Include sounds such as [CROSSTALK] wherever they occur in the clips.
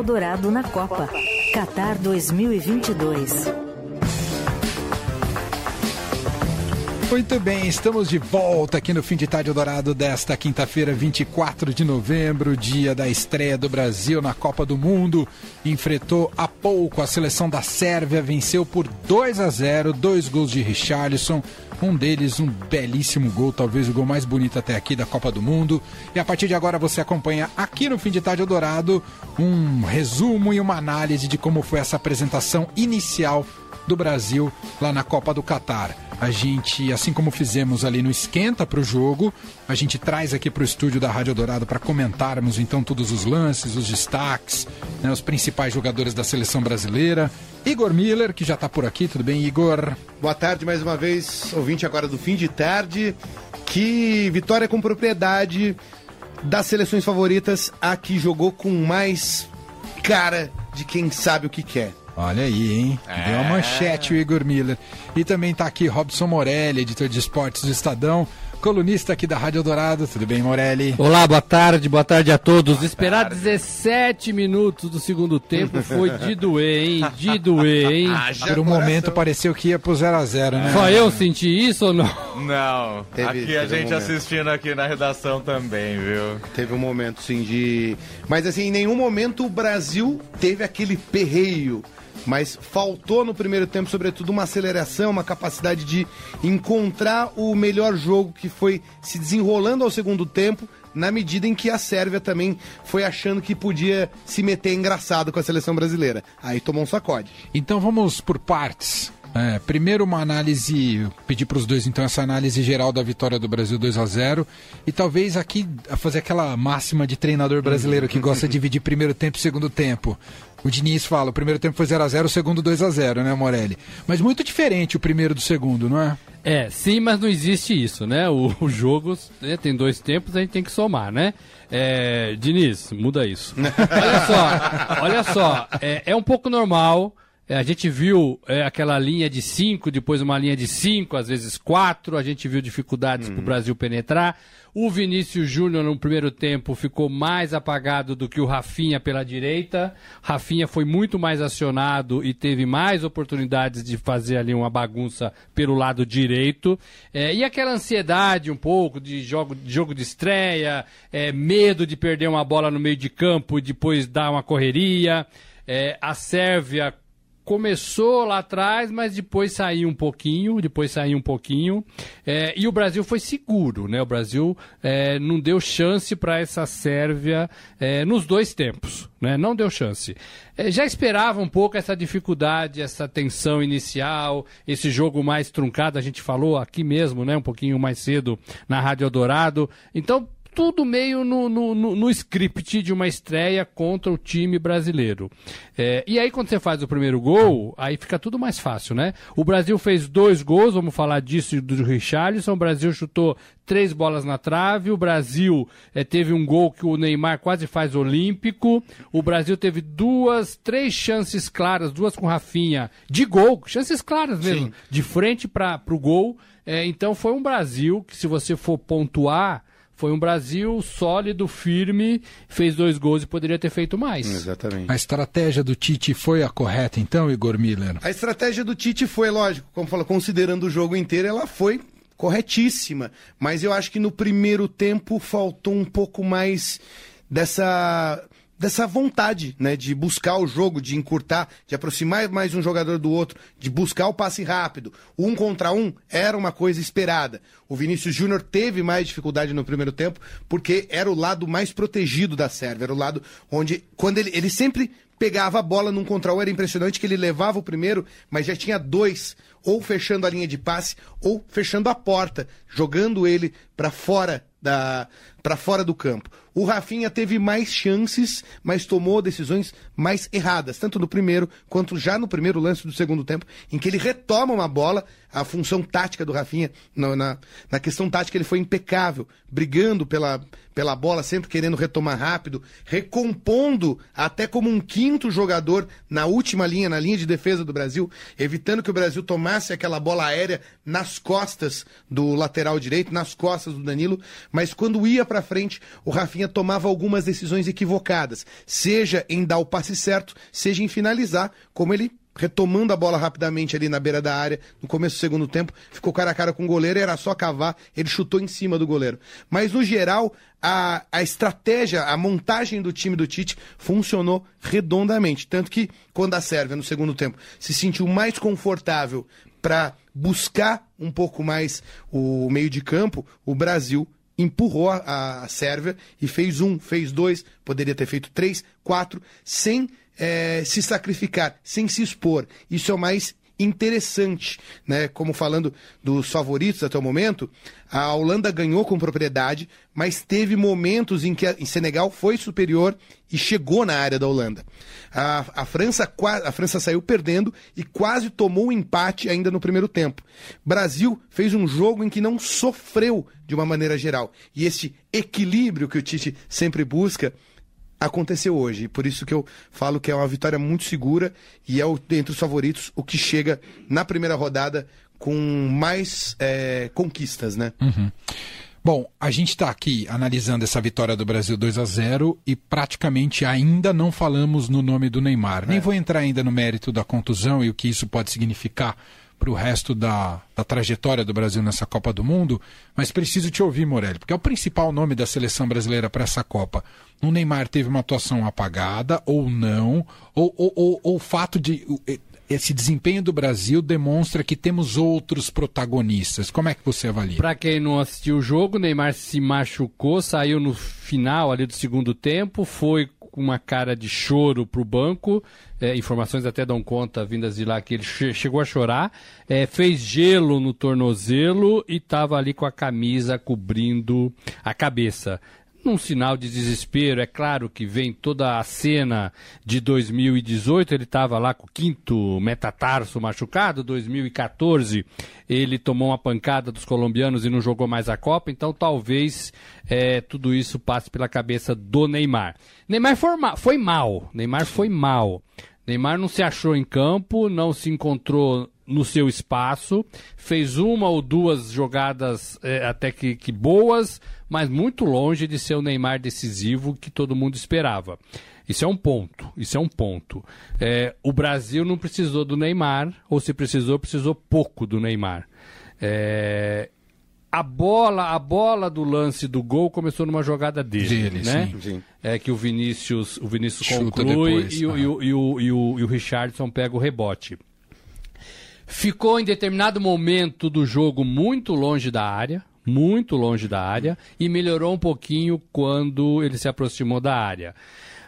Eldorado na Copa. Qatar 2022. Muito bem, estamos de volta aqui no Fim de Tarde Dourado desta quinta-feira, 24 de novembro, dia da estreia do Brasil na Copa do Mundo. Enfrentou há pouco a seleção da Sérvia, venceu por 2 a 0, dois gols de Richarlison, um deles um belíssimo gol, talvez o gol mais bonito até aqui da Copa do Mundo. E a partir de agora você acompanha aqui no Fim de Tarde Dourado um resumo e uma análise de como foi essa apresentação inicial do Brasil lá na Copa do Catar. A gente, assim como fizemos ali no Esquenta para o jogo, a gente traz aqui para o estúdio da Rádio Dourado para comentarmos então todos os lances, os destaques, né, os principais jogadores da seleção brasileira. Igor Miller, que já está por aqui, tudo bem, Igor? Boa tarde mais uma vez, ouvinte agora do fim de tarde. Que vitória com propriedade das seleções favoritas, a que jogou com mais cara de quem sabe o que quer. Olha aí, hein? É. Deu uma manchete o Igor Miller. E também está aqui Robson Morelli, editor de esportes do Estadão colunista aqui da Rádio Dourado. Tudo bem, Morelli? Olá, boa tarde, boa tarde a todos. Boa Esperar tarde. 17 minutos do segundo tempo foi de doer, hein? De doer, hein? Ah, Por um momento pareceu que ia pro 0x0, né? Só eu senti isso ou não? Não. Teve, aqui a gente um assistindo aqui na redação também, viu? Teve um momento, sim, de. Mas assim, em nenhum momento o Brasil teve aquele perreio mas faltou no primeiro tempo, sobretudo, uma aceleração, uma capacidade de encontrar o melhor jogo que foi se desenrolando ao segundo tempo, na medida em que a Sérvia também foi achando que podia se meter engraçado com a seleção brasileira. Aí tomou um sacode. Então vamos por partes. É, primeiro uma análise, pedir para os dois então essa análise geral da vitória do Brasil 2 a 0 e talvez aqui fazer aquela máxima de treinador brasileiro que gosta de dividir primeiro tempo e segundo tempo. O Diniz fala, o primeiro tempo foi 0 a 0 o segundo 2 a 0 né, Morelli? Mas muito diferente o primeiro do segundo, não é? É, sim, mas não existe isso, né? O, o jogo né, tem dois tempos, a gente tem que somar, né? É, Diniz, muda isso. [LAUGHS] olha só, olha só, é, é um pouco normal a gente viu é, aquela linha de 5, depois uma linha de 5, às vezes 4. A gente viu dificuldades uhum. para o Brasil penetrar. O Vinícius Júnior no primeiro tempo ficou mais apagado do que o Rafinha pela direita. Rafinha foi muito mais acionado e teve mais oportunidades de fazer ali uma bagunça pelo lado direito. É, e aquela ansiedade um pouco de jogo de, jogo de estreia, é, medo de perder uma bola no meio de campo e depois dar uma correria. É, a Sérvia começou lá atrás, mas depois saiu um pouquinho, depois saiu um pouquinho. É, e o Brasil foi seguro, né? O Brasil é, não deu chance para essa Sérvia é, nos dois tempos, né? Não deu chance. É, já esperava um pouco essa dificuldade, essa tensão inicial, esse jogo mais truncado, a gente falou aqui mesmo, né? Um pouquinho mais cedo na Rádio Eldorado. Então, tudo meio no, no, no, no, script de uma estreia contra o time brasileiro. É, e aí, quando você faz o primeiro gol, aí fica tudo mais fácil, né? O Brasil fez dois gols, vamos falar disso do Richarlison. O Brasil chutou três bolas na trave. O Brasil é, teve um gol que o Neymar quase faz olímpico. O Brasil teve duas, três chances claras, duas com Rafinha, de gol, chances claras mesmo, Sim. de frente para o gol. É, então foi um Brasil que, se você for pontuar foi um Brasil sólido, firme, fez dois gols e poderia ter feito mais. Exatamente. A estratégia do Tite foi a correta, então, Igor Miller? A estratégia do Tite foi, lógico, como falou, considerando o jogo inteiro, ela foi corretíssima. Mas eu acho que no primeiro tempo faltou um pouco mais dessa dessa vontade, né, de buscar o jogo, de encurtar, de aproximar mais um jogador do outro, de buscar o passe rápido. Um contra um era uma coisa esperada. O Vinícius Júnior teve mais dificuldade no primeiro tempo, porque era o lado mais protegido da Sérvia, era o lado onde, quando ele, ele sempre pegava a bola num contra um, era impressionante que ele levava o primeiro, mas já tinha dois, ou fechando a linha de passe, ou fechando a porta, jogando ele para fora da para fora do campo. O Rafinha teve mais chances, mas tomou decisões mais erradas, tanto no primeiro quanto já no primeiro lance do segundo tempo, em que ele retoma uma bola, a função tática do Rafinha, na, na, na questão tática ele foi impecável, brigando pela, pela bola, sempre querendo retomar rápido, recompondo até como um quinto jogador na última linha, na linha de defesa do Brasil, evitando que o Brasil tomasse aquela bola aérea nas costas do lateral direito, nas costas do Danilo, mas quando ia para frente, o Rafinha tomava algumas decisões equivocadas, seja em dar o passe certo, seja em finalizar, como ele retomando a bola rapidamente ali na beira da área, no começo do segundo tempo, ficou cara a cara com o goleiro, era só cavar, ele chutou em cima do goleiro. Mas no geral, a, a estratégia, a montagem do time do Tite funcionou redondamente. Tanto que quando a Sérvia, no segundo tempo, se sentiu mais confortável para buscar um pouco mais o meio de campo, o Brasil empurrou a, a Sérvia e fez um, fez dois, poderia ter feito três, quatro, sem é, se sacrificar, sem se expor. Isso é o mais interessante, né? Como falando dos favoritos até o momento, a Holanda ganhou com propriedade, mas teve momentos em que a, em Senegal foi superior e chegou na área da Holanda. A, a, França, a França saiu perdendo e quase tomou um empate ainda no primeiro tempo. Brasil fez um jogo em que não sofreu de uma maneira geral. E esse equilíbrio que o Tite sempre busca aconteceu hoje. Por isso que eu falo que é uma vitória muito segura e é, o, entre os favoritos, o que chega na primeira rodada com mais é, conquistas, né? Uhum. Bom, a gente está aqui analisando essa vitória do Brasil 2 a 0 e praticamente ainda não falamos no nome do Neymar. É. Nem vou entrar ainda no mérito da contusão e o que isso pode significar para o resto da, da trajetória do Brasil nessa Copa do Mundo, mas preciso te ouvir, Morelli, porque é o principal nome da seleção brasileira para essa Copa. O Neymar teve uma atuação apagada ou não, ou, ou, ou, ou o fato de esse desempenho do Brasil demonstra que temos outros protagonistas. Como é que você avalia? Para quem não assistiu o jogo, Neymar se machucou, saiu no final ali do segundo tempo, foi com uma cara de choro para o banco. É, informações até dão conta, vindas de lá, que ele che chegou a chorar. É, fez gelo no tornozelo e estava ali com a camisa cobrindo a cabeça num sinal de desespero. É claro que vem toda a cena de 2018, ele estava lá com o quinto metatarso machucado, 2014 ele tomou uma pancada dos colombianos e não jogou mais a Copa, então talvez é, tudo isso passe pela cabeça do Neymar. Neymar foi, ma foi mal, Neymar foi mal. Neymar não se achou em campo, não se encontrou no seu espaço, fez uma ou duas jogadas é, até que, que boas, mas muito longe de ser o Neymar decisivo que todo mundo esperava. Isso é um ponto. Isso é um ponto. É, o Brasil não precisou do Neymar, ou se precisou, precisou pouco do Neymar. É, a bola, a bola do lance do gol começou numa jogada dele, dele né? Sim, sim. É que o Vinícius, o Vinícius conclui depois, e, o, e, o, e, o, e, o, e o Richardson pega o rebote. Ficou em determinado momento do jogo muito longe da área, muito longe da área e melhorou um pouquinho quando ele se aproximou da área.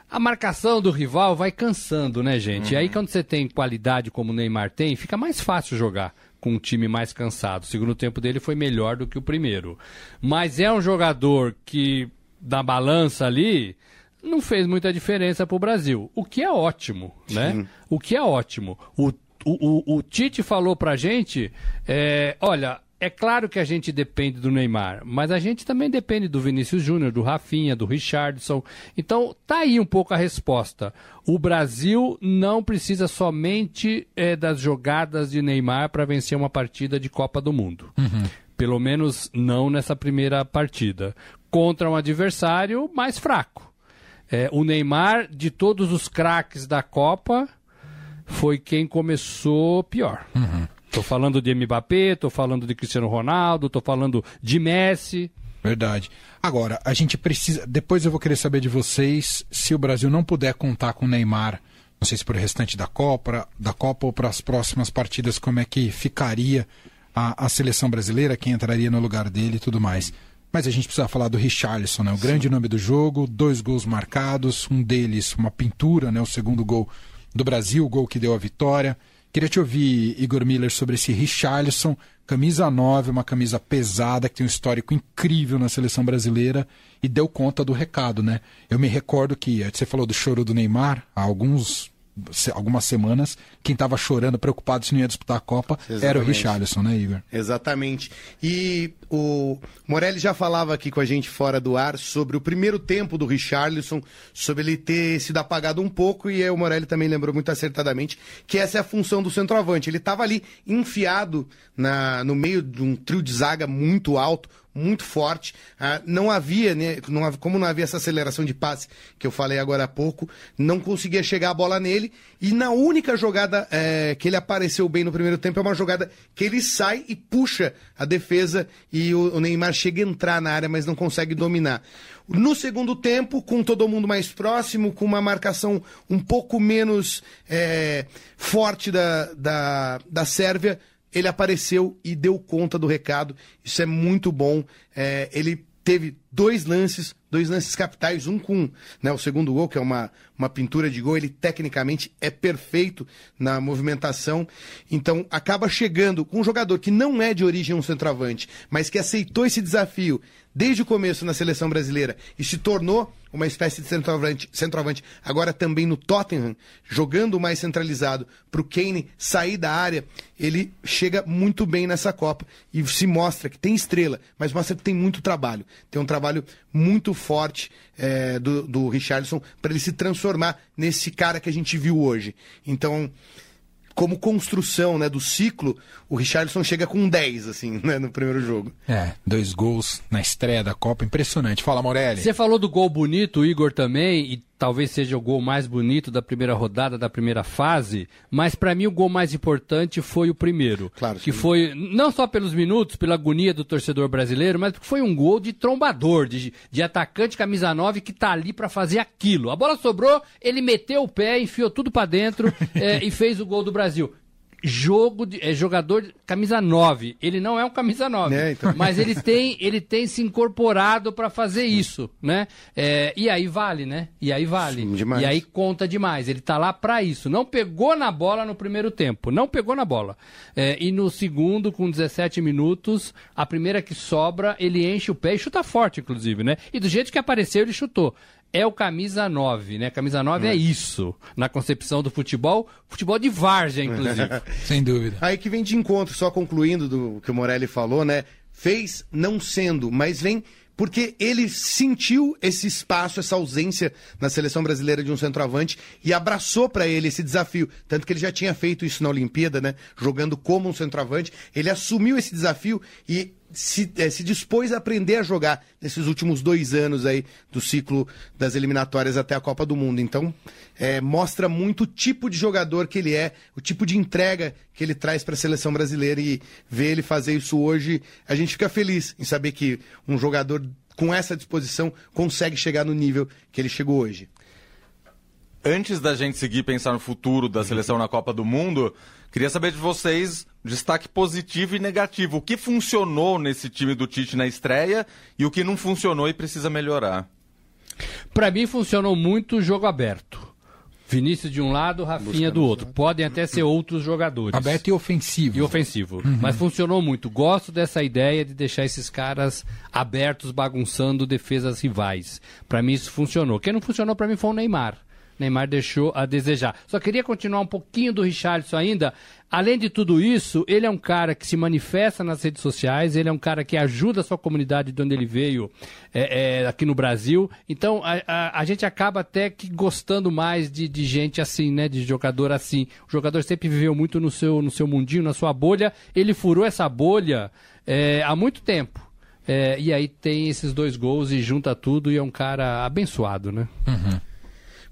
A marcação do rival vai cansando, né, gente? Uhum. E aí, quando você tem qualidade como o Neymar tem, fica mais fácil jogar com um time mais cansado. O segundo tempo dele foi melhor do que o primeiro. Mas é um jogador que, da balança ali, não fez muita diferença para o Brasil. O que é ótimo, né? Sim. O que é ótimo. O, o, o, Tite falou para gente: é, olha, é claro que a gente depende do Neymar, mas a gente também depende do Vinícius Júnior, do Rafinha, do Richardson. Então, tá aí um pouco a resposta. O Brasil não precisa somente é, das jogadas de Neymar para vencer uma partida de Copa do Mundo. Uhum. Pelo menos não nessa primeira partida. Contra um adversário mais fraco. É, o Neymar, de todos os craques da Copa, foi quem começou pior. Uhum. Tô falando de Mbappé, tô falando de Cristiano Ronaldo, tô falando de Messi. Verdade. Agora, a gente precisa. Depois eu vou querer saber de vocês se o Brasil não puder contar com o Neymar, não sei se para o restante da Copa, da Copa ou para as próximas partidas, como é que ficaria a, a seleção brasileira, quem entraria no lugar dele e tudo mais. Mas a gente precisa falar do Richarlison, né? O Sim. grande nome do jogo, dois gols marcados, um deles uma pintura, né? O segundo gol do Brasil, o gol que deu a vitória. Queria te ouvir, Igor Miller, sobre esse Richarlison, camisa 9, uma camisa pesada, que tem um histórico incrível na seleção brasileira e deu conta do recado, né? Eu me recordo que você falou do choro do Neymar há alguns algumas semanas, quem estava chorando, preocupado se não ia disputar a Copa, Exatamente. era o Richarlison, né, Igor? Exatamente. E o Morelli já falava aqui com a gente fora do ar sobre o primeiro tempo do Richarlison, sobre ele ter sido apagado um pouco, e aí o Morelli também lembrou muito acertadamente que essa é a função do centroavante. Ele estava ali enfiado na, no meio de um trio de zaga muito alto, muito forte. Ah, não havia, né, não, como não havia essa aceleração de passe que eu falei agora há pouco, não conseguia chegar a bola nele. E na única jogada é, que ele apareceu bem no primeiro tempo é uma jogada que ele sai e puxa a defesa e o, o Neymar chega a entrar na área, mas não consegue dominar. No segundo tempo, com todo mundo mais próximo, com uma marcação um pouco menos é, forte da, da, da Sérvia, ele apareceu e deu conta do recado. Isso é muito bom. É, ele teve dois lances, dois lances capitais, um com né, o segundo gol, que é uma, uma pintura de gol, ele tecnicamente é perfeito na movimentação. Então acaba chegando com um jogador que não é de origem um centroavante, mas que aceitou esse desafio desde o começo na seleção brasileira e se tornou uma espécie de centroavante, centroavante agora também no Tottenham, jogando mais centralizado para o Kane sair da área, ele chega muito bem nessa Copa e se mostra que tem estrela, mas mostra que tem muito trabalho. Tem um trabalho muito forte é, do, do Richarlison para ele se transformar nesse cara que a gente viu hoje. Então, como construção né, do ciclo, o Richardson chega com 10, assim, né, no primeiro jogo. É, dois gols na estreia da Copa, impressionante. Fala, Morelli. Você falou do gol bonito, o Igor também, e talvez seja o gol mais bonito da primeira rodada, da primeira fase, mas para mim o gol mais importante foi o primeiro. Claro. Que sim. foi, não só pelos minutos, pela agonia do torcedor brasileiro, mas porque foi um gol de trombador, de, de atacante camisa 9 que tá ali para fazer aquilo. A bola sobrou, ele meteu o pé, enfiou tudo para dentro [LAUGHS] é, e fez o gol do Brasil jogo de, é jogador de camisa 9. Ele não é um camisa 9, é, então. mas ele tem, ele tem se incorporado para fazer isso, né? É, e aí vale, né? E aí vale. Sim, e aí conta demais. Ele tá lá para isso. Não pegou na bola no primeiro tempo, não pegou na bola. É, e no segundo, com 17 minutos, a primeira que sobra, ele enche o pé e chuta forte, inclusive, né? E do jeito que apareceu, ele chutou é o camisa 9, né? Camisa 9 é. é isso. Na concepção do futebol, futebol de várzea, inclusive. [LAUGHS] Sem dúvida. Aí que vem de encontro, só concluindo do que o Morelli falou, né? Fez não sendo, mas vem porque ele sentiu esse espaço, essa ausência na seleção brasileira de um centroavante e abraçou para ele esse desafio. Tanto que ele já tinha feito isso na Olimpíada, né? Jogando como um centroavante. Ele assumiu esse desafio e se, é, se dispôs a aprender a jogar nesses últimos dois anos aí do ciclo das eliminatórias até a Copa do Mundo. Então, é, mostra muito o tipo de jogador que ele é, o tipo de entrega que ele traz para a seleção brasileira e ver ele fazer isso hoje, a gente fica feliz em saber que um jogador com essa disposição consegue chegar no nível que ele chegou hoje. Antes da gente seguir pensar no futuro da seleção na Copa do Mundo, queria saber de vocês destaque positivo e negativo. O que funcionou nesse time do Tite na estreia e o que não funcionou e precisa melhorar? Para mim funcionou muito o jogo aberto. Vinícius de um lado, Rafinha do outro. Podem até ser outros jogadores. Aberto e ofensivo. E ofensivo. Uhum. Mas funcionou muito. Gosto dessa ideia de deixar esses caras abertos, bagunçando defesas rivais. Para mim isso funcionou. Quem não funcionou para mim foi o Neymar. Neymar deixou a desejar. Só queria continuar um pouquinho do Richardson ainda. Além de tudo isso, ele é um cara que se manifesta nas redes sociais, ele é um cara que ajuda a sua comunidade de onde ele veio é, é, aqui no Brasil. Então a, a, a, gente acaba até que gostando mais de, de, gente assim, né? De jogador assim. O jogador sempre viveu muito no seu, no seu mundinho, na sua bolha. Ele furou essa bolha é, há muito tempo. É, e aí tem esses dois gols e junta tudo e é um cara abençoado, né? Uhum.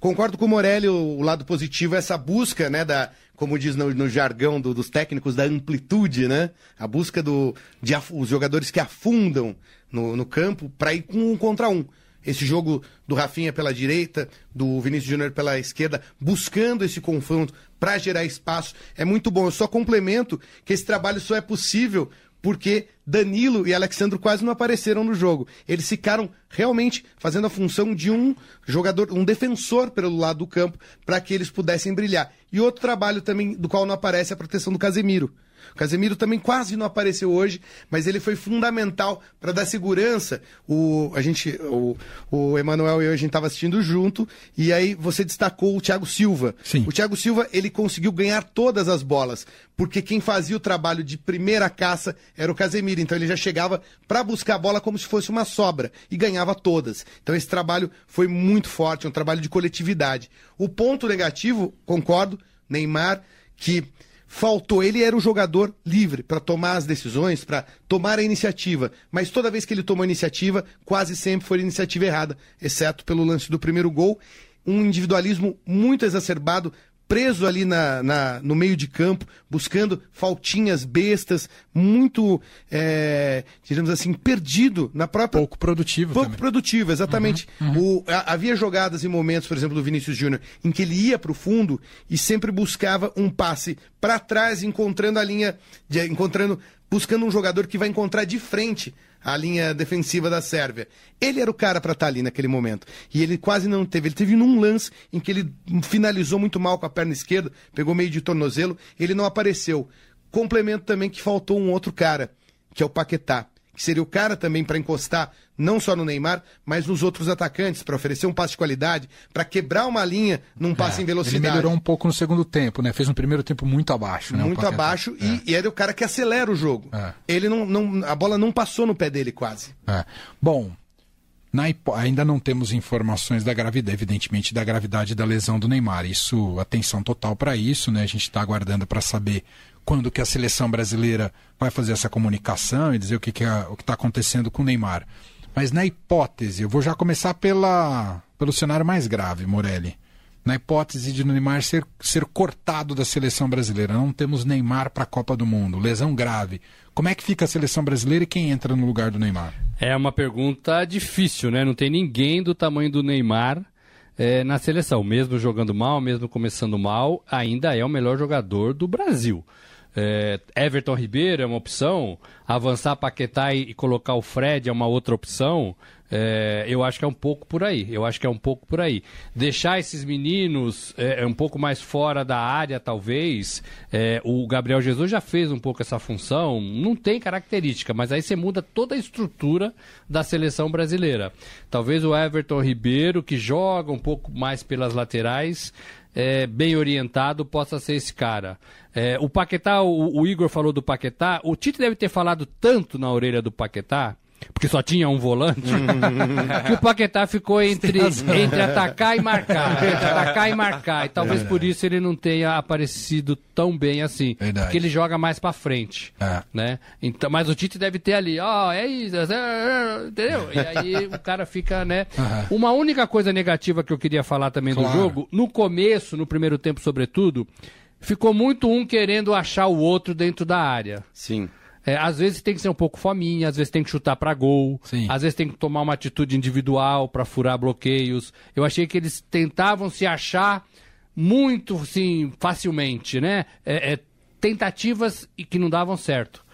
Concordo com o Morelli, o, lado positivo é essa busca, né, da, como diz no, no jargão do, dos técnicos, da amplitude, né? A busca do, de os jogadores que afundam no, no campo para ir com um contra um. Esse jogo do Rafinha pela direita, do Vinícius Júnior pela esquerda, buscando esse confronto para gerar espaço, é muito bom. Eu só complemento que esse trabalho só é possível porque Danilo e Alexandro quase não apareceram no jogo. Eles ficaram realmente fazendo a função de um jogador, um defensor pelo lado do campo, para que eles pudessem brilhar. E outro trabalho também do qual não aparece é a proteção do Casemiro. O Casemiro também quase não apareceu hoje, mas ele foi fundamental para dar segurança. O, a gente, o, o Emanuel e eu, a gente estava assistindo junto, e aí você destacou o Thiago Silva. Sim. O Thiago Silva, ele conseguiu ganhar todas as bolas, porque quem fazia o trabalho de primeira caça era o Casemiro. Então ele já chegava para buscar a bola como se fosse uma sobra e ganhava todas. Então esse trabalho foi muito forte, um trabalho de coletividade. O ponto negativo, concordo, Neymar, que faltou. Ele era o jogador livre para tomar as decisões, para tomar a iniciativa. Mas toda vez que ele tomou a iniciativa, quase sempre foi a iniciativa errada, exceto pelo lance do primeiro gol. Um individualismo muito exacerbado, preso ali na, na, no meio de campo, buscando faltinhas bestas, muito, é, digamos assim, perdido na própria. Pouco produtivo. Pouco também. produtivo, exatamente. O, a- havia jogadas e momentos, por exemplo, do Vinícius Júnior, em que ele ia para o fundo e sempre buscava um passe para trás, encontrando a linha, de- encontrando, buscando um jogador que vai encontrar de frente a linha defensiva da Sérvia. Ele era o cara para estar ali naquele momento. E ele quase não teve. Ele teve num lance em que ele finalizou muito mal com a perna esquerda, pegou meio de tornozelo, ele não apareceu. Complemento também que faltou um outro cara, que é o Paquetá, que seria o cara também para encostar não só no Neymar, mas nos outros atacantes, para oferecer um passe de qualidade, para quebrar uma linha num passe É, em velocidade. Ele melhorou um pouco no segundo tempo, né? Fez um primeiro tempo muito abaixo, né? muito Paquetá. abaixo e, e era o cara que acelera o jogo. É. Ele não, não, a bola não passou no pé dele quase. É. Bom, na hipó- ainda não temos informações da gravidade, evidentemente, da gravidade da lesão do Neymar. Isso, atenção total para isso, né? A gente está aguardando para saber quando que a seleção brasileira vai fazer essa comunicação e dizer o que, que é- está acontecendo com o Neymar. Mas na hipótese, eu vou já começar pela, pelo cenário mais grave, Morelli. Na hipótese de Neymar ser, ser cortado da seleção brasileira, não temos Neymar para a Copa do Mundo, lesão grave. Como é que fica a seleção brasileira e quem entra no lugar do Neymar? É uma pergunta difícil, né? Não tem ninguém do tamanho do Neymar eh, na seleção. Mesmo jogando mal, mesmo começando mal, ainda é o melhor jogador do Brasil. Eh, Everton Ribeiro é uma opção, avançar Paquetá e, e colocar o Fred é uma outra opção. Eh, eu acho que é um pouco por aí. Eu acho que é um pouco por aí. Deixar esses meninos é, é um pouco mais fora da área, talvez. É, o Gabriel Jesus já fez um pouco essa função. Não tem característica, mas aí você muda toda a estrutura da seleção brasileira. Talvez o Everton Ribeiro, que joga um pouco mais pelas laterais, é, bem orientado, possa ser esse cara. É, o Paquetá, o, o Igor falou do Paquetá. O Tite deve ter falado tanto na orelha do Paquetá. Porque só tinha um volante, que o Paquetá ficou entre, entre atacar e marcar. Entre atacar e marcar. E talvez por isso ele não tenha aparecido tão bem assim. Verdade. Porque ele joga mais pra frente. É. Né? Então, mas o Tite deve ter ali, ó, é isso, é, é, entendeu? E aí o cara fica, né? Aham. Uma única coisa negativa que eu queria falar também do Claro. jogo, no começo, no primeiro tempo, sobretudo, ficou muito um querendo achar o outro dentro da área. Sim. É, às vezes tem que ser um pouco fominha, às vezes tem que chutar pra gol, Sim. às vezes tem que tomar uma atitude individual pra furar bloqueios. Eu achei que eles tentavam se achar muito, assim, facilmente, né? É, é, tentativas e que não davam certo.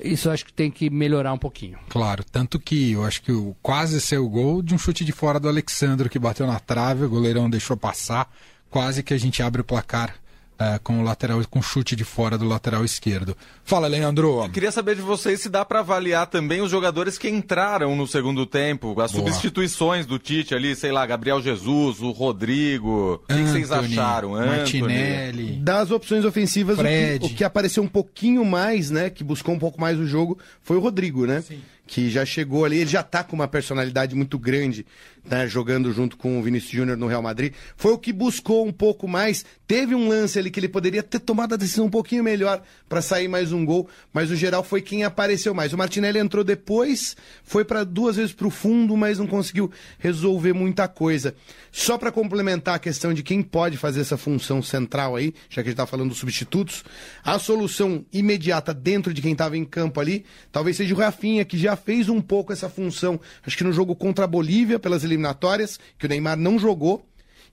Isso eu acho que tem que melhorar um pouquinho. Claro, tanto que eu acho que o, quase o gol de um chute de fora do Alexandre que bateu na trave, o goleirão deixou passar, quase que a gente abre o placar eh, com o lateral com chute de fora do lateral esquerdo. Fala, Leandro. Queria saber de vocês se dá pra avaliar também os jogadores que entraram no segundo tempo, as Boa. substituições do Tite ali, sei lá, Gabriel Jesus, o Rodrigo. O que, vocês Anthony, acharam? Anthony. Martinelli. Das opções ofensivas, o que, o que apareceu um pouquinho mais, né? Que buscou um pouco mais o jogo, foi o Rodrigo, né? Que já chegou ali, ele já tá com uma personalidade muito grande, né? Jogando junto com o Vinícius Júnior no Real Madrid. Foi o que buscou um pouco mais. Teve um lance ali que ele poderia ter tomado a decisão um pouquinho melhor para sair mais um gol, mas o geral foi quem apareceu mais. O Martinelli entrou depois, foi para duas vezes pro fundo, mas não conseguiu resolver muita coisa. Só para complementar a questão de quem pode fazer essa função central aí, já que a gente tá falando dos substitutos, a solução imediata dentro de quem estava em campo ali, talvez seja o Rafinha, que já fez um pouco essa função, acho que no jogo contra a Bolívia, pelas eliminatórias, que o Neymar não jogou,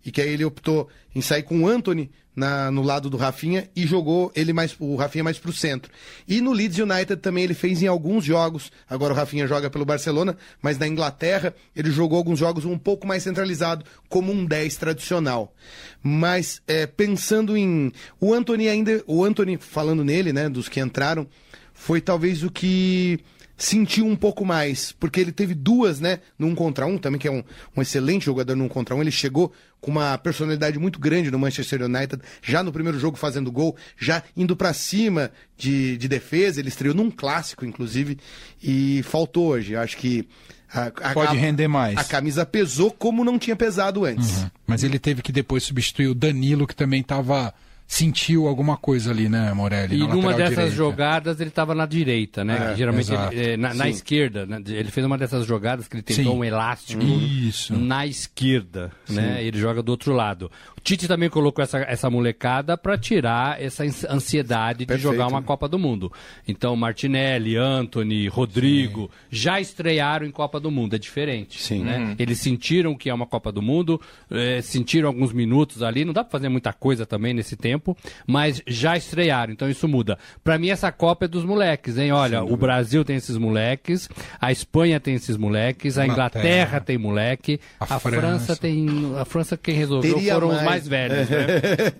e que aí ele optou em sair com o Anthony na- no lado do Rafinha e jogou ele mais o Rafinha mais pro centro. E no Leeds United também ele fez em alguns jogos. Agora o Rafinha joga pelo Barcelona, mas na Inglaterra ele jogou alguns jogos um pouco mais centralizado, como um 10 tradicional. Mas é, pensando em o Anthony ainda, o Anthony falando nele, né, dos que entraram, foi talvez o que sentiu um pouco mais, porque ele teve duas, né, num contra um, também que é um, um excelente jogador num contra um, ele chegou com uma personalidade muito grande no Manchester United, já no primeiro jogo fazendo gol, já indo pra cima de, de defesa, ele estreou num clássico, inclusive, e faltou hoje, Eu acho que a, a- Pode render mais. A camisa pesou como não tinha pesado antes. Uhum. Mas ele teve que depois substituir o Danilo, que também estava sentiu alguma coisa ali, né, Morelli? E na numa dessas direita. jogadas ele estava na direita, né? É, geralmente ele- é, na, na Sim. esquerda. né? Ele fez uma dessas jogadas que ele tentou Sim. um elástico Isso. na esquerda, né? Ele joga do outro lado. O Tite também colocou essa, essa molecada para tirar essa ans- ansiedade de Perfeito, jogar uma né? Copa do Mundo. Então Martinelli, Anthony, Rodrigo já estrearam em Copa do Mundo. É diferente. Sim. né? Eles sentiram que é uma Copa do Mundo, eh, sentiram alguns minutos ali. Não dá para fazer muita coisa também nesse tempo, mas já estrearam. Então isso muda. Para mim essa Copa é dos moleques, hein? Olha, o Brasil tem esses moleques, a Espanha tem esses moleques, a Inglaterra. Tem moleque, A a, França. França. tem, a França quem resolveu Teria foram os mais. mais velhos, né?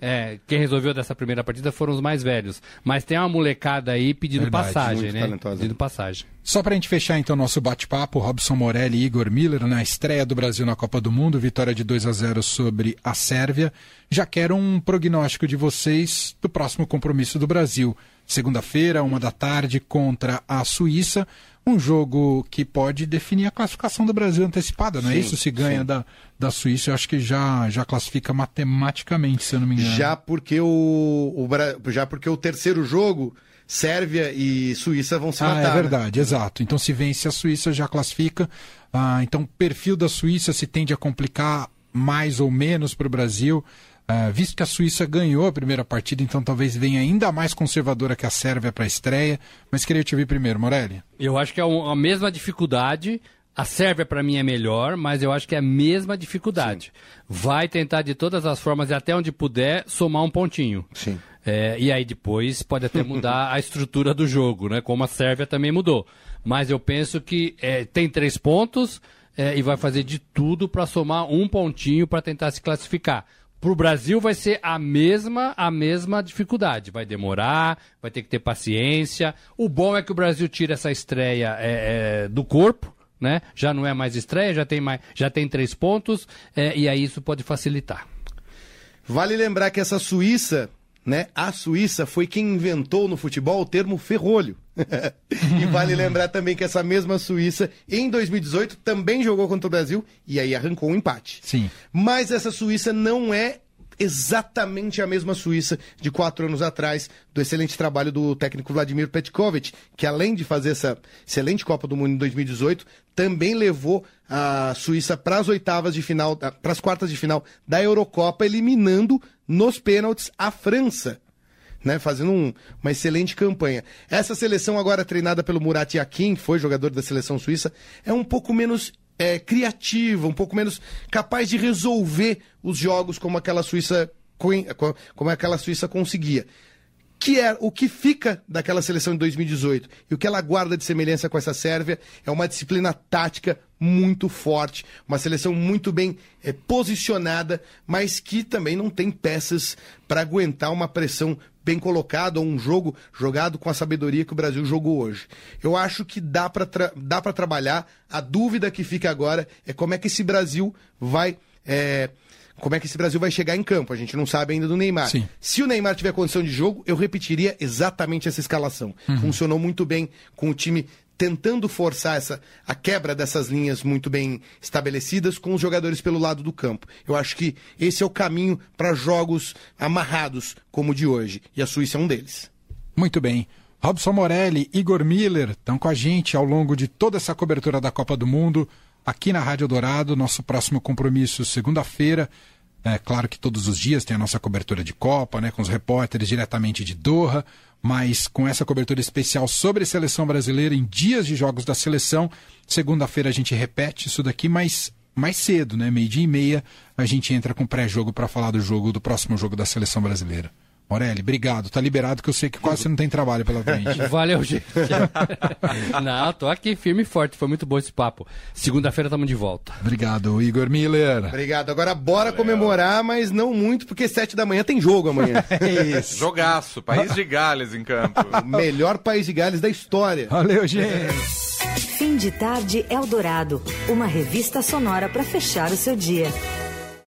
[LAUGHS] É, quem resolveu dessa primeira partida foram os mais velhos. Mas tem uma molecada aí pedindo Verdade, passagem, né? talentosa. Pedindo passagem. Só pra gente fechar então nosso bate-papo, Robson Morelli e Igor Miller na estreia do Brasil na Copa do Mundo, vitória de 2 a 0 sobre a Sérvia. Já quero um prognóstico de vocês do próximo compromisso do Brasil. Segunda-feira, uma da tarde, contra a Suíça. Um jogo que pode definir a classificação do Brasil antecipada, não é Sim, isso? Se ganha sim. da, da Suíça, eu acho que já, já classifica matematicamente, se eu não me engano. Já porque o, o já porque o terceiro jogo, Sérvia e Suíça vão se Ah, matar. é né? verdade, exato. Então, se vence a Suíça, já classifica. Ah, então, o perfil da Suíça se tende a complicar mais ou menos para o Brasil, ah, visto que a Suíça ganhou a primeira partida, então talvez venha ainda mais conservadora que a Sérvia para a estreia. Mas queria te ouvir primeiro, Morelli. Eu acho que é a mesma dificuldade. A Sérvia, para mim, é melhor, mas eu acho que é a mesma dificuldade. Vai tentar, de todas as formas, e até onde puder, somar um pontinho. Sim. É, e aí depois pode até mudar a estrutura do jogo, né? Como a Sérvia também mudou. Mas eu penso que é, tem três pontos é, e vai fazer de tudo para somar um pontinho para tentar se classificar. Para o Brasil vai ser a mesma a mesma dificuldade. Vai demorar, vai ter que ter paciência. O bom é que o Brasil tira essa estreia é, é, do corpo. Né? Já não é mais estreia, já tem, mais, já tem três pontos, é, e aí isso pode facilitar. Vale lembrar que essa Suíça, né? A Suíça foi quem inventou no futebol o termo ferrolho. [LAUGHS] e vale lembrar também que essa mesma Suíça, em 2018, também jogou contra o Brasil e aí arrancou um empate. Sim. Mas essa Suíça não é exatamente a mesma Suíça de quatro anos atrás, do excelente trabalho do técnico Vladimir Petkovic, que além de fazer essa excelente Copa do Mundo em 2018, também levou a Suíça para as oitavas de final, para as quartas de final da Eurocopa, eliminando nos pênaltis a França. Né, fazendo um- uma excelente campanha. Essa seleção agora treinada pelo Murat Yakin, que foi jogador da seleção suíça, é um pouco menos é, criativa, um pouco menos capaz de resolver os jogos como aquela Suíça co- como aquela Suíça conseguia. Que é o que fica daquela seleção de 2018 e o que ela guarda de semelhança com essa Sérvia é uma disciplina tática muito forte, uma seleção muito bem eh, posicionada, mas que também não tem peças para aguentar uma pressão bem colocada ou um jogo jogado com a sabedoria que o Brasil jogou hoje. Eu acho que dá para dá para trabalhar. A dúvida que fica agora é como é que esse Brasil vai eh, como é que esse Brasil vai chegar em campo? A gente não sabe ainda do Neymar. Sim. Se o Neymar tiver condição de jogo, eu repetiria exatamente essa escalação. Funcionou muito bem com o time tentando forçar essa, a quebra dessas linhas muito bem estabelecidas com os jogadores pelo lado do campo. Eu acho que esse é o caminho para jogos amarrados como o de hoje. E a Suíça é um deles. Muito bem. Robson Morelli, Igor Miller estão com a gente ao longo de toda essa cobertura da Copa do Mundo, aqui na Rádio Dourado. Nosso próximo compromisso, segunda-feira. É claro que todos os dias tem a nossa cobertura de Copa, né, com os repórteres diretamente de Doha, mas com essa cobertura especial sobre a seleção brasileira em dias de jogos da seleção. Segunda-feira a gente repete isso daqui, mas mais cedo, né, meio-dia e meia, a gente entra com pré-jogo para falar do jogo, do próximo jogo da seleção brasileira. Morelli, obrigado. Tá liberado que eu sei que quase você não tem trabalho pela frente. [LAUGHS] Valeu, gente. [LAUGHS] Não, tô aqui firme e forte. Foi muito bom esse papo. Segunda-feira estamos de volta. Obrigado, Igor Miller. Obrigado. Agora bora comemorar, mas não muito, porque sete da manhã tem jogo amanhã. [LAUGHS] É isso. Jogaço, País de Gales em campo. o melhor país de Gales da história. Valeu, gente. Fim de tarde Eldorado, uma revista sonora para fechar o seu dia.